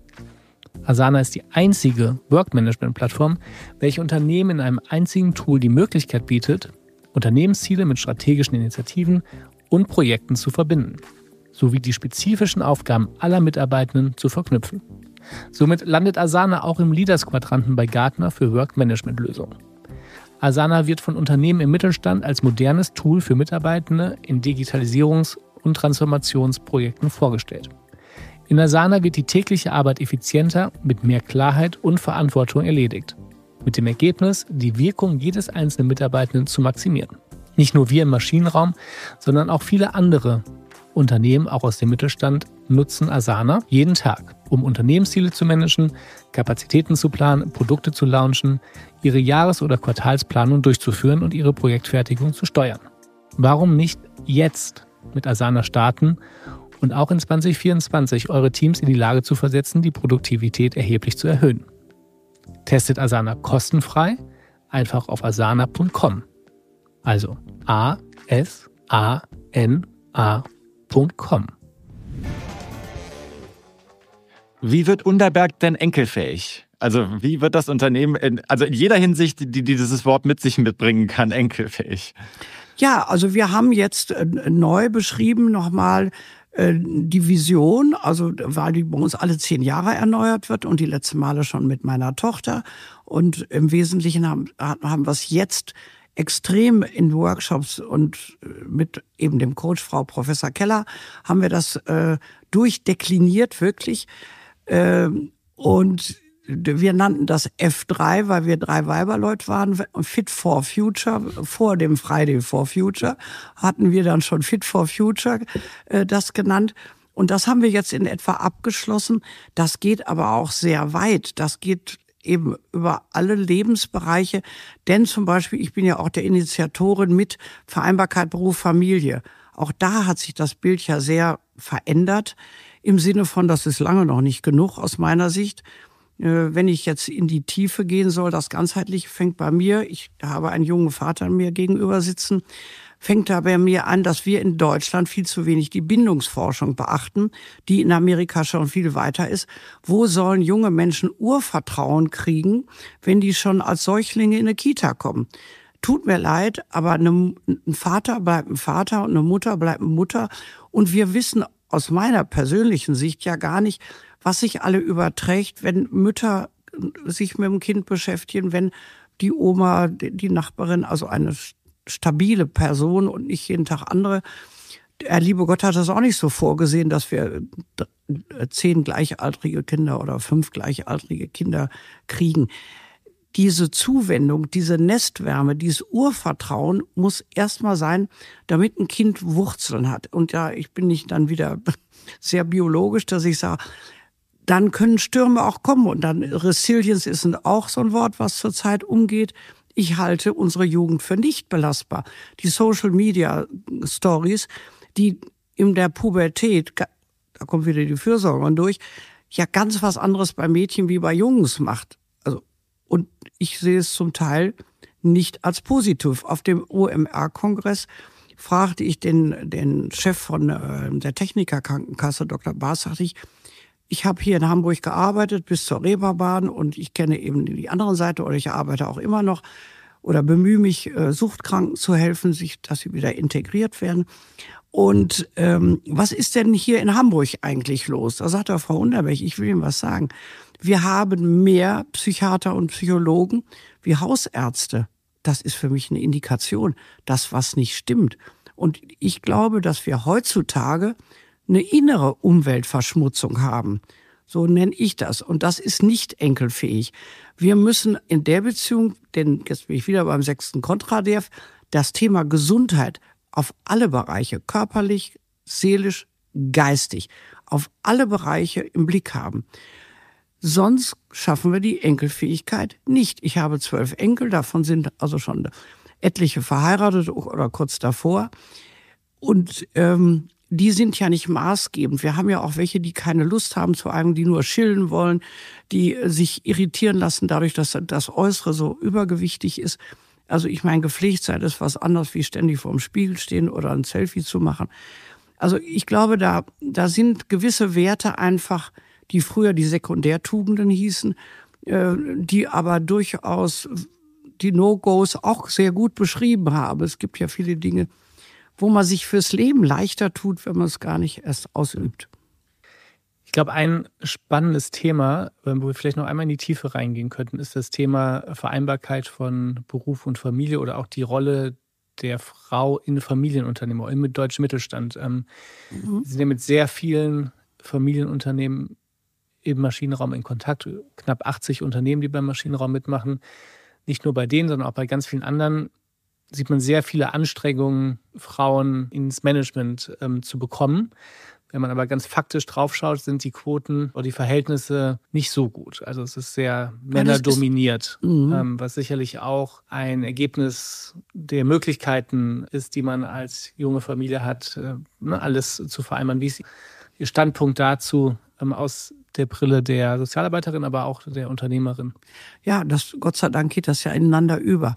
Asana ist die einzige Work-Management-Plattform, welche Unternehmen in einem einzigen Tool die Möglichkeit bietet, Unternehmensziele mit strategischen Initiativen und Projekten zu verbinden sowie die spezifischen Aufgaben aller Mitarbeitenden zu verknüpfen. Somit landet Asana auch im Leaders-Quadranten bei Gartner für Work-Management-Lösungen. Asana wird von Unternehmen im Mittelstand als modernes Tool für Mitarbeitende in Digitalisierungs- und Transformationsprojekten vorgestellt. In Asana wird die tägliche Arbeit effizienter, mit mehr Klarheit und Verantwortung erledigt. Mit dem Ergebnis, die Wirkung jedes einzelnen Mitarbeitenden zu maximieren. Nicht nur wir im Maschinenraum, sondern auch viele andere Unternehmen, auch aus dem Mittelstand, nutzen Asana jeden Tag, um Unternehmensziele zu managen, Kapazitäten zu planen, Produkte zu launchen, ihre Jahres- oder Quartalsplanung durchzuführen und ihre Projektfertigung zu steuern. Warum nicht jetzt mit Asana starten und auch in 2024 eure Teams in die Lage zu versetzen, die Produktivität erheblich zu erhöhen? Testet Asana kostenfrei, einfach auf asana.com. Also A S A N A www.unterberg.com. Wie wird Unterberg denn enkelfähig? Also wie wird das Unternehmen, in, also in jeder Hinsicht, die, die dieses Wort mit sich mitbringen kann, enkelfähig? Ja, also wir haben jetzt äh, neu beschrieben nochmal äh, die Vision, also weil die bei uns alle zehn Jahre erneuert wird und die letzten Male schon mit meiner Tochter. Und im Wesentlichen haben, haben wir es jetzt extrem in Workshops und äh, mit eben dem Coach Frau Professor Keller haben wir das äh, durchdekliniert wirklich. Äh, und wir nannten das F3, weil wir drei Weiberleute waren. Fit for Future, vor dem Friday for Future hatten wir dann schon Fit for Future äh, das genannt. Und das haben wir jetzt in etwa abgeschlossen. Das geht aber auch sehr weit. Das geht eben über alle Lebensbereiche. Denn zum Beispiel, ich bin ja auch der Initiatorin mit Vereinbarkeit Beruf, Familie. Auch da hat sich das Bild ja sehr verändert. Im Sinne von, das ist lange noch nicht genug aus meiner Sicht. Äh, wenn ich jetzt in die Tiefe gehen soll, das Ganzheitliche fängt bei mir. Ich habe einen jungen Vater mir gegenüber sitzen fängt da bei mir an, dass wir in Deutschland viel zu wenig die Bindungsforschung beachten, die in Amerika schon viel weiter ist. Wo sollen junge Menschen Urvertrauen kriegen, wenn die schon als Säuglinge in eine Kita kommen? Tut mir leid, aber ein Vater bleibt ein Vater und eine Mutter bleibt eine Mutter. Und wir wissen aus meiner persönlichen Sicht ja gar nicht, was sich alle überträgt, wenn Mütter sich mit dem Kind beschäftigen, wenn die Oma, die Nachbarin, also eine stabile Person und nicht jeden Tag andere. der liebe Gott hat das auch nicht so vorgesehen, dass wir zehn gleichaltrige Kinder oder fünf gleichaltrige Kinder kriegen. Diese Zuwendung, diese Nestwärme, dieses Urvertrauen muss erstmal sein, damit ein Kind Wurzeln hat. Und ja, ich bin nicht dann wieder (laughs) sehr biologisch, dass ich sage, dann können Stürme auch kommen. Und dann Resilience ist auch so ein Wort, was zurzeit umgeht. Ich halte unsere Jugend für nicht belastbar. Die Social Media Stories, die in der Pubertät, da kommt wieder die Fürsorgerin durch, ja ganz was anderes bei Mädchen wie bei Jungs macht. Also, und ich sehe es zum Teil nicht als positiv. Auf dem OMR-Kongress fragte ich den, den Chef von äh, der Technikerkrankenkasse, Dr. Baas, sagte ich, ich habe hier in Hamburg gearbeitet bis zur Reeperbahn und ich kenne eben die andere Seite oder ich arbeite auch immer noch oder bemühe mich, äh, Suchtkranken zu helfen, sich, dass sie wieder integriert werden. Und ähm, was ist denn hier in Hamburg eigentlich los? Da sagt er, Frau Unterberg, ich will Ihnen was sagen. Wir haben mehr Psychiater und Psychologen wie Hausärzte. Das ist für mich eine Indikation, dass was nicht stimmt. Und ich glaube, dass wir heutzutage eine innere Umweltverschmutzung haben. So nenne ich das. Und das ist nicht enkelfähig. Wir müssen in der Beziehung, denn jetzt bin ich wieder beim sechsten Kontradev, das Thema Gesundheit auf alle Bereiche, körperlich, seelisch, geistig, auf alle Bereiche im Blick haben. Sonst schaffen wir die Enkelfähigkeit nicht. Ich habe zwölf Enkel, davon sind also schon etliche verheiratet oder kurz davor. Und ähm, die sind ja nicht maßgebend. Wir haben ja auch welche, die keine Lust haben zu einem, die nur chillen wollen, die sich irritieren lassen dadurch, dass das Äußere so übergewichtig ist. Also ich meine, gepflegt sein ist was anderes, wie ständig vor dem Spiegel stehen oder ein Selfie zu machen. Also ich glaube, da, da sind gewisse Werte einfach, die früher die Sekundärtugenden hießen, äh, die aber durchaus die No-Gos auch sehr gut beschrieben haben. Es gibt ja viele Dinge, wo man sich fürs Leben leichter tut, wenn man es gar nicht erst ausübt. Ich glaube, ein spannendes Thema, wo wir vielleicht noch einmal in die Tiefe reingehen könnten, ist das Thema Vereinbarkeit von Beruf und Familie oder auch die Rolle der Frau in Familienunternehmen, auch im deutschen Mittelstand. Ähm, mhm. Sie sind ja mit sehr vielen Familienunternehmen im Maschinenraum in Kontakt. Knapp 80 Unternehmen, die beim Maschinenraum mitmachen. Nicht nur bei denen, sondern auch bei ganz vielen anderen sieht man sehr viele Anstrengungen, Frauen ins Management ähm, zu bekommen. Wenn man aber ganz faktisch draufschaut, sind die Quoten oder die Verhältnisse nicht so gut. Also es ist sehr männerdominiert, mhm. ähm, was sicherlich auch ein Ergebnis der Möglichkeiten ist, die man als junge Familie hat, äh, ne, alles zu vereinbaren. Wie ist Ihr Standpunkt dazu ähm, aus der Brille der Sozialarbeiterin, aber auch der Unternehmerin. Ja, das, Gott sei Dank geht das ja ineinander über.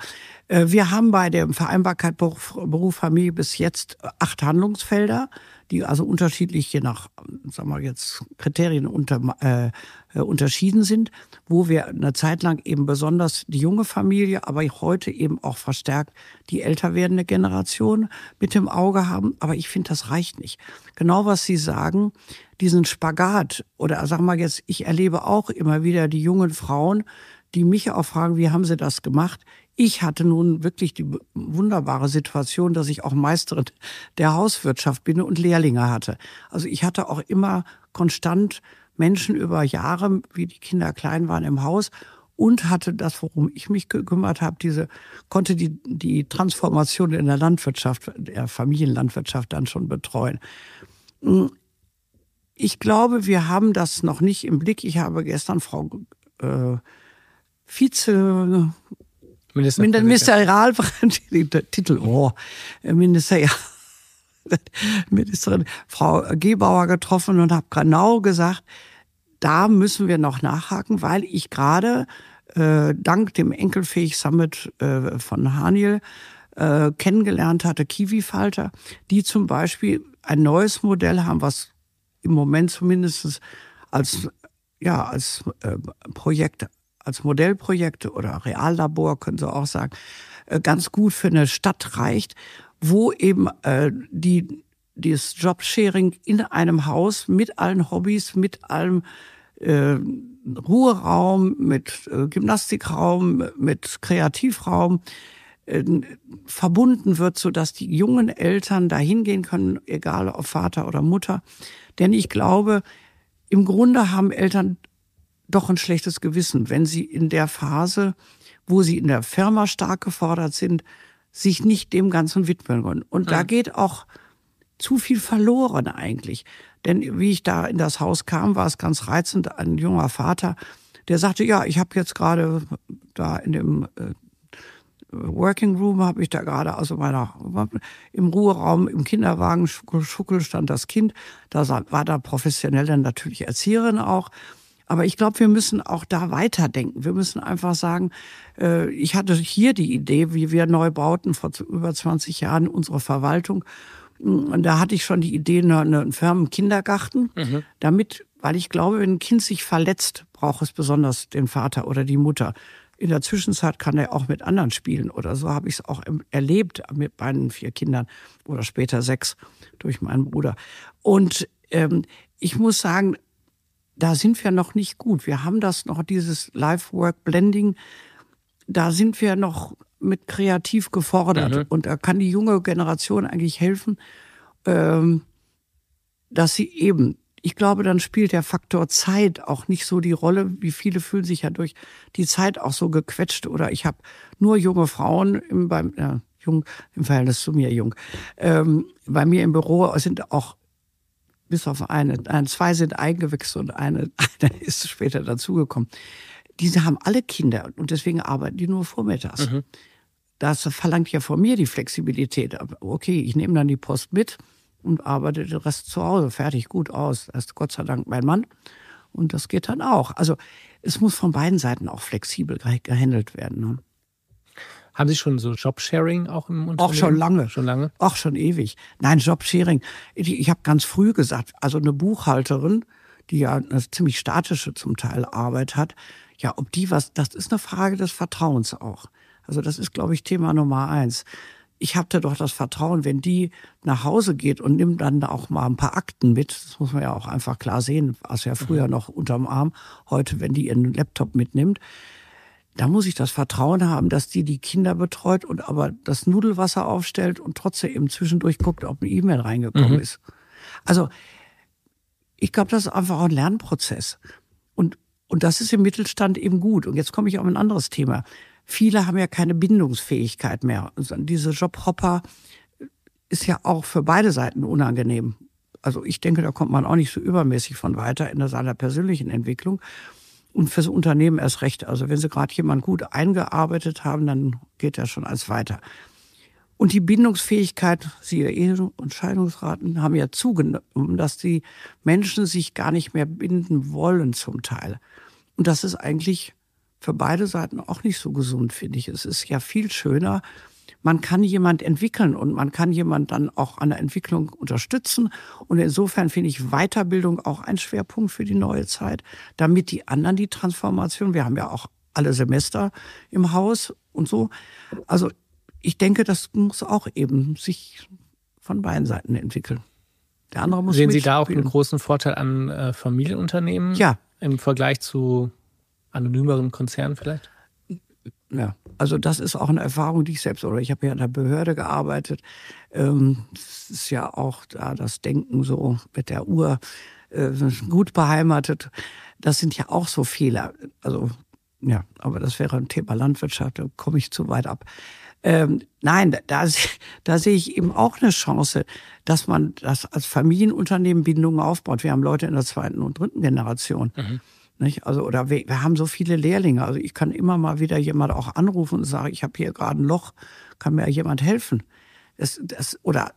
Äh, wir haben bei der Vereinbarkeit Beruf, Beruf Familie bis jetzt acht Handlungsfelder die also unterschiedlich je nach, sagen wir jetzt, Kriterien unter, äh, unterschieden sind, wo wir eine Zeit lang eben besonders die junge Familie, aber heute eben auch verstärkt die älter werdende Generation mit dem Auge haben. Aber ich finde, das reicht nicht. Genau was Sie sagen, diesen Spagat oder sagen wir jetzt, ich erlebe auch immer wieder die jungen Frauen, die mich auch fragen, wie haben Sie das gemacht? Ich hatte nun wirklich die wunderbare Situation, dass ich auch Meisterin der Hauswirtschaft bin und Lehrlinge hatte. Also ich hatte auch immer konstant Menschen über Jahre, wie die Kinder klein waren, im Haus und hatte das, worum ich mich gekümmert habe, diese konnte die die Transformation in der Landwirtschaft, der Familienlandwirtschaft dann schon betreuen. Ich glaube, wir haben das noch nicht im Blick. Ich habe gestern Frau äh, Vize Minister Ministerial, (laughs) Titel, oh, Ministerial, (laughs) Ministerin Frau Gebauer getroffen und habe genau gesagt, da müssen wir noch nachhaken, weil ich gerade äh, dank dem Enkelfähig Summit äh, von Haniel äh, kennengelernt hatte, Kiwi-Falter, die zum Beispiel ein neues Modell haben, was im Moment zumindest als ja als äh, Projekt als Modellprojekte oder Reallabor, können Sie auch sagen, äh, ganz gut für eine Stadt reicht, wo eben äh, die dieses Jobsharing in einem Haus mit allen Hobbys, mit allem äh, Ruheraum, mit äh, Gymnastikraum, mit Kreativraum äh, verbunden wird, so dass die jungen Eltern dahin gehen können, egal ob Vater oder Mutter. Denn ich glaube, im Grunde haben Eltern doch ein schlechtes Gewissen, wenn sie in der Phase, wo sie in der Firma stark gefordert sind, sich nicht dem Ganzen widmen können. Und mhm. da geht auch zu viel verloren eigentlich. Denn wie ich da in das Haus kam, war es ganz reizend, ein junger Vater, der sagte, ja, ich habe jetzt gerade da in dem äh, Working Room habe ich da gerade also meiner im Ruheraum im Kinderwagen Schuckel stand das Kind, da war da professionell dann natürlich Erzieherin auch. Aber ich glaube, wir müssen auch da weiterdenken. Wir müssen einfach sagen, äh, ich hatte hier die Idee, wie wir neu bauten vor über 20 Jahren unsere Verwaltung. Und da hatte ich schon die Idee, einen Firmenkindergarten, mhm. damit, weil ich glaube, wenn ein Kind sich verletzt, braucht es besonders den Vater oder die Mutter. In der Zwischenzeit kann er auch mit anderen spielen oder so habe ich es auch erlebt mit meinen vier Kindern oder später sechs durch meinen Bruder. Und ähm, ich muss sagen, da sind wir noch nicht gut. Wir haben das noch, dieses Live-Work-Blending, da sind wir noch mit kreativ gefordert. Mhm. Und da kann die junge Generation eigentlich helfen, ähm, dass sie eben ich glaube, dann spielt der Faktor Zeit auch nicht so die Rolle, wie viele fühlen sich ja durch die Zeit auch so gequetscht. Oder ich habe nur junge Frauen im, beim, äh, jung, im Verhältnis zu mir jung. Ähm, bei mir im Büro sind auch bis auf eine, ein, zwei sind eingewechselt und eine, (laughs) eine ist später dazugekommen. Diese haben alle Kinder und deswegen arbeiten die nur vormittags. Mhm. Das verlangt ja von mir die Flexibilität. Okay, ich nehme dann die Post mit und arbeite den Rest zu Hause fertig gut aus. Das ist Gott sei Dank mein Mann. Und das geht dann auch. Also es muss von beiden Seiten auch flexibel gehandelt werden. Ne? Haben Sie schon so Jobsharing auch im Unternehmen? Auch schon lange. Schon lange? Auch schon ewig. Nein, Jobsharing. Ich, ich habe ganz früh gesagt, also eine Buchhalterin, die ja eine ziemlich statische zum Teil Arbeit hat, ja, ob die was, das ist eine Frage des Vertrauens auch. Also das ist, glaube ich, Thema Nummer eins ich habe doch das Vertrauen, wenn die nach Hause geht und nimmt dann auch mal ein paar Akten mit, das muss man ja auch einfach klar sehen, was ja früher mhm. noch unterm Arm, heute, wenn die ihren Laptop mitnimmt, da muss ich das Vertrauen haben, dass die die Kinder betreut und aber das Nudelwasser aufstellt und trotzdem eben zwischendurch guckt, ob eine E-Mail reingekommen mhm. ist. Also ich glaube, das ist einfach ein Lernprozess. Und, und das ist im Mittelstand eben gut. Und jetzt komme ich auf ein anderes Thema. Viele haben ja keine Bindungsfähigkeit mehr. Und diese Jobhopper ist ja auch für beide Seiten unangenehm. Also ich denke, da kommt man auch nicht so übermäßig von weiter in seiner persönlichen Entwicklung. Und fürs Unternehmen erst recht. Also wenn Sie gerade jemand gut eingearbeitet haben, dann geht er schon als weiter. Und die Bindungsfähigkeit, siehe Ehe- und Scheidungsraten, haben ja zugenommen, dass die Menschen sich gar nicht mehr binden wollen zum Teil. Und das ist eigentlich für beide Seiten auch nicht so gesund, finde ich. Es ist ja viel schöner, man kann jemand entwickeln und man kann jemand dann auch an der Entwicklung unterstützen. Und insofern finde ich Weiterbildung auch ein Schwerpunkt für die neue Zeit, damit die anderen die Transformation, wir haben ja auch alle Semester im Haus und so. Also ich denke, das muss auch eben sich von beiden Seiten entwickeln. Der andere muss Sehen Sie da auch einen großen Vorteil an äh, Familienunternehmen? Ja. Im Vergleich zu anonymeren Konzernen vielleicht? Ja, also das ist auch eine Erfahrung, die ich selbst, oder ich habe ja in der Behörde gearbeitet. Ähm, ist ja auch da das Denken so mit der Uhr äh, gut beheimatet. Das sind ja auch so Fehler. Also ja, aber das wäre ein Thema Landwirtschaft, da komme ich zu weit ab. Ähm, nein, da, da sehe ich eben auch eine Chance, dass man das als Familienunternehmen Bindungen aufbaut. Wir haben Leute in der zweiten und dritten Generation. Mhm nicht? Also, oder wir, wir haben so viele Lehrlinge. Also ich kann immer mal wieder jemand auch anrufen und sagen, ich habe hier gerade ein Loch, kann mir jemand helfen? Das, das, oder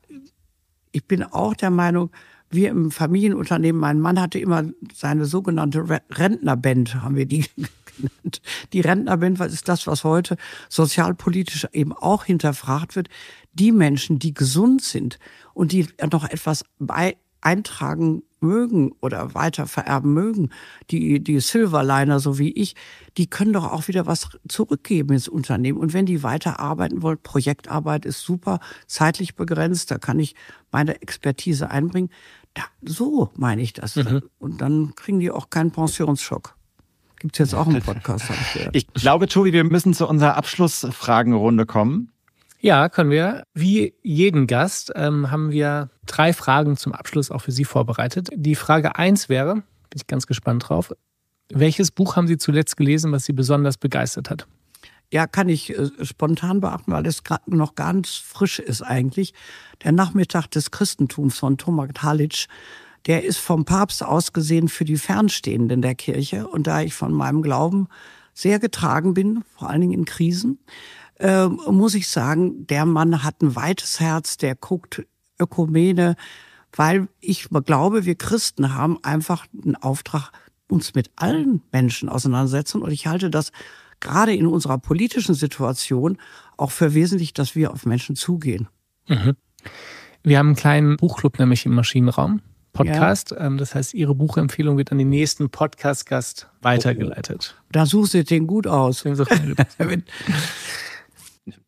ich bin auch der Meinung, wir im Familienunternehmen, mein Mann hatte immer seine sogenannte Rentnerband, haben wir die (laughs) genannt. Die Rentnerband, was ist das, was heute sozialpolitisch eben auch hinterfragt wird? Die Menschen, die gesund sind und die noch etwas bei eintragen mögen oder weiter vererben mögen, die, die Silverliner, so wie ich, die können doch auch wieder was zurückgeben ins Unternehmen. Und wenn die weiter arbeiten wollen, Projektarbeit ist super, zeitlich begrenzt, da kann ich meine Expertise einbringen. Da, so meine ich das. Mhm. Und dann kriegen die auch keinen Pensionsschock. Gibt's jetzt auch einen Podcast, ich. Ich glaube, Tobi, wir müssen zu unserer Abschlussfragenrunde kommen. Ja, können wir. Wie jeden Gast ähm, haben wir drei Fragen zum Abschluss auch für Sie vorbereitet. Die Frage eins wäre, bin ich ganz gespannt drauf, welches Buch haben Sie zuletzt gelesen, was Sie besonders begeistert hat? Ja, kann ich äh, spontan beachten, weil es noch ganz frisch ist eigentlich. Der Nachmittag des Christentums von Thomas Halic, der ist vom Papst ausgesehen für die Fernstehenden der Kirche. Und da ich von meinem Glauben sehr getragen bin, vor allen Dingen in Krisen, äh, muss ich sagen, der Mann hat ein weites Herz, der guckt Ökumene, weil ich glaube, wir Christen haben einfach einen Auftrag, uns mit allen Menschen auseinandersetzen. Und ich halte das gerade in unserer politischen Situation auch für wesentlich, dass wir auf Menschen zugehen. Mhm. Wir haben einen kleinen Buchclub nämlich im Maschinenraum. Podcast. Ja. Ähm, das heißt, Ihre Buchempfehlung wird an den nächsten Podcast-Gast weitergeleitet. Da suchst du den gut aus. (laughs)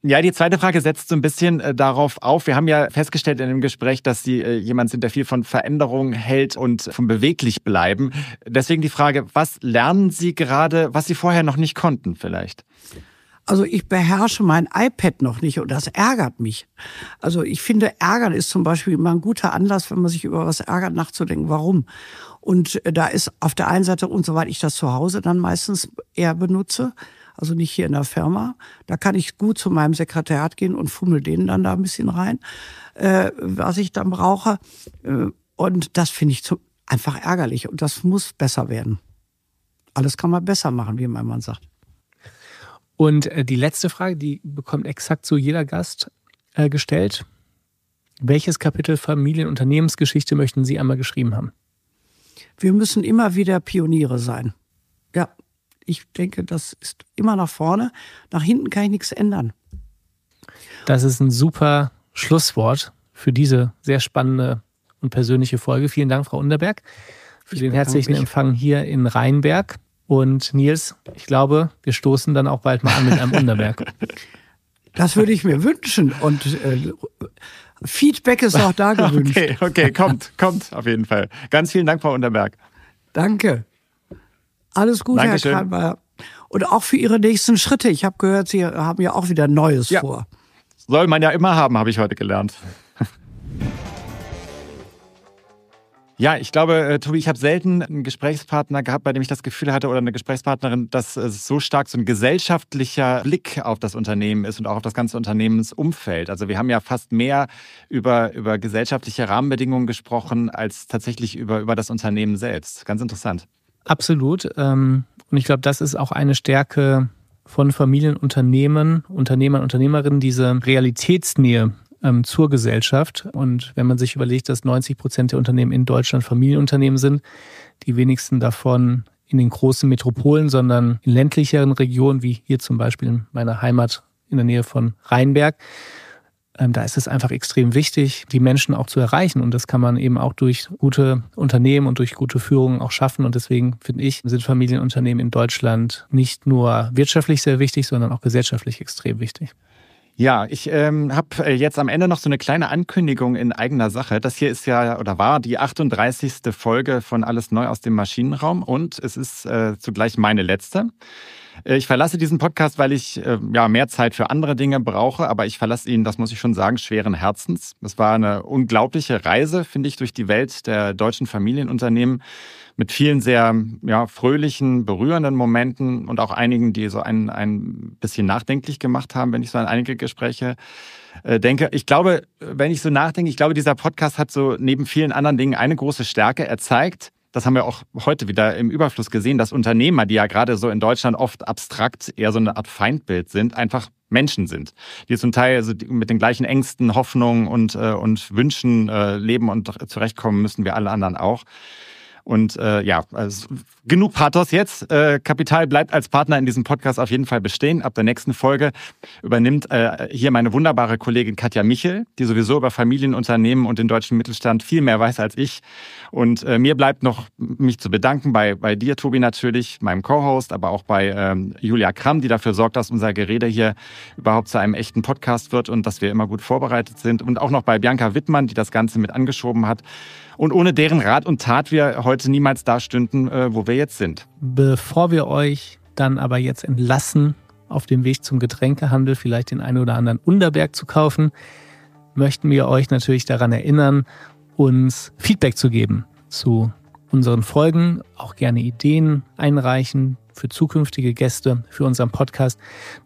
Ja, die zweite Frage setzt so ein bisschen äh, darauf auf. Wir haben ja festgestellt in dem Gespräch, dass Sie äh, jemand sind, der viel von Veränderung hält und vom beweglich bleiben. Deswegen die Frage, was lernen Sie gerade, was Sie vorher noch nicht konnten vielleicht? Also ich beherrsche mein iPad noch nicht und das ärgert mich. Also ich finde, ärgern ist zum Beispiel immer ein guter Anlass, wenn man sich über was ärgert, nachzudenken, warum. Und äh, da ist auf der einen Seite, und soweit ich das zu Hause dann meistens eher benutze, also nicht hier in der Firma. Da kann ich gut zu meinem Sekretariat gehen und fummel denen dann da ein bisschen rein, äh, was ich dann brauche. Äh, und das finde ich zu, einfach ärgerlich und das muss besser werden. Alles kann man besser machen, wie mein Mann sagt. Und äh, die letzte Frage, die bekommt exakt so jeder Gast äh, gestellt. Welches Kapitel Familienunternehmensgeschichte möchten Sie einmal geschrieben haben? Wir müssen immer wieder Pioniere sein. Ich denke, das ist immer nach vorne. Nach hinten kann ich nichts ändern. Das ist ein super Schlusswort für diese sehr spannende und persönliche Folge. Vielen Dank, Frau Unterberg, für ich den herzlichen mich. Empfang hier in Rheinberg. Und Nils, ich glaube, wir stoßen dann auch bald mal an mit einem (laughs) Unterberg. Das würde ich mir wünschen. Und äh, Feedback ist auch da (laughs) gewünscht. Okay, okay, kommt, kommt auf jeden Fall. Ganz vielen Dank, Frau Unterberg. Danke. Alles Gute, Dankeschön. Herr Kranmeier. Und auch für Ihre nächsten Schritte. Ich habe gehört, Sie haben ja auch wieder Neues ja. vor. Soll man ja immer haben, habe ich heute gelernt. (laughs) Ja, ich glaube, äh, Tobi, ich habe selten einen Gesprächspartner gehabt, bei dem ich das Gefühl hatte, oder eine Gesprächspartnerin, dass es so stark so ein gesellschaftlicher Blick auf das Unternehmen ist und auch auf das ganze Unternehmensumfeld. Also wir haben ja fast mehr über, über gesellschaftliche Rahmenbedingungen gesprochen, als tatsächlich über, über das Unternehmen selbst. Ganz interessant. Absolut. Ähm, und ich glaube, das ist auch eine Stärke von Familienunternehmen, Unternehmern, Unternehmerinnen, diese Realitätsnähe ähm, zur Gesellschaft. Und wenn man sich überlegt, dass 90 Prozent der Unternehmen in Deutschland Familienunternehmen sind, die wenigsten davon in den großen Metropolen, sondern in ländlicheren Regionen, wie hier zum Beispiel in meiner Heimat in der Nähe von Rheinberg, da ist es einfach extrem wichtig, die Menschen auch zu erreichen. Und das kann man eben auch durch gute Unternehmen und durch gute Führung auch schaffen. Und deswegen finde ich, sind Familienunternehmen in Deutschland nicht nur wirtschaftlich sehr wichtig, sondern auch gesellschaftlich extrem wichtig. Ja, ich ähm, habe äh, jetzt am Ende noch so eine kleine Ankündigung in eigener Sache. Das hier ist ja oder war die 38. Folge von Alles Neu aus dem Maschinenraum und es ist äh, zugleich meine letzte. Äh, ich verlasse diesen Podcast, weil ich äh, ja mehr Zeit für andere Dinge brauche, aber ich verlasse ihn, das muss ich schon sagen, schweren Herzens. Es war eine unglaubliche Reise, finde ich, durch die Welt der deutschen Familienunternehmen mit vielen sehr ja, fröhlichen, berührenden Momenten und auch einigen, die so ein, ein bisschen nachdenklich gemacht haben, wenn ich so an einige Gespräche äh, denke. Ich glaube, wenn ich so nachdenke, ich glaube, dieser Podcast hat so neben vielen anderen Dingen eine große Stärke. Er zeigt, das haben wir auch heute wieder im Überfluss gesehen, dass Unternehmer, die ja gerade so in Deutschland oft abstrakt eher so eine Art Feindbild sind, einfach Menschen sind, die zum Teil mit den gleichen Ängsten, Hoffnungen und, äh, und Wünschen äh, leben und zurechtkommen müssen wir alle anderen auch. Und äh, ja, also genug Pathos jetzt. Äh, Kapital bleibt als Partner in diesem Podcast auf jeden Fall bestehen. Ab der nächsten Folge übernimmt äh, hier meine wunderbare Kollegin Katja Michel, die sowieso über Familienunternehmen und den deutschen Mittelstand viel mehr weiß als ich. Und äh, mir bleibt noch, mich zu bedanken bei, bei dir, Tobi, natürlich, meinem Co-Host, aber auch bei ähm, Julia Kramm, die dafür sorgt, dass unser Gerede hier überhaupt zu einem echten Podcast wird und dass wir immer gut vorbereitet sind. Und auch noch bei Bianca Wittmann, die das Ganze mit angeschoben hat und ohne deren Rat und Tat wir heute niemals da stünden, äh, wo wir jetzt sind. Bevor wir euch dann aber jetzt entlassen auf dem Weg zum Getränkehandel vielleicht den einen oder anderen Unterberg zu kaufen, möchten wir euch natürlich daran erinnern, uns Feedback zu geben zu unseren Folgen, auch gerne Ideen einreichen für zukünftige Gäste für unseren Podcast.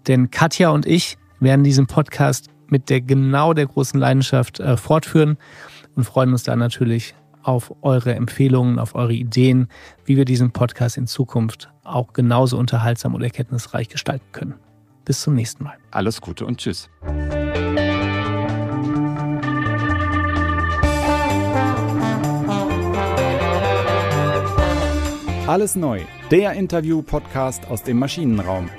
Denn Katja und ich werden diesen Podcast mit der genau der großen Leidenschaft äh, fortführen und freuen uns da natürlich auf eure Empfehlungen, auf eure Ideen, wie wir diesen Podcast in Zukunft auch genauso unterhaltsam und erkenntnisreich gestalten können. Bis zum nächsten Mal. Alles Gute und Tschüss. Alles neu, der Interview-Podcast aus dem Maschinenraum.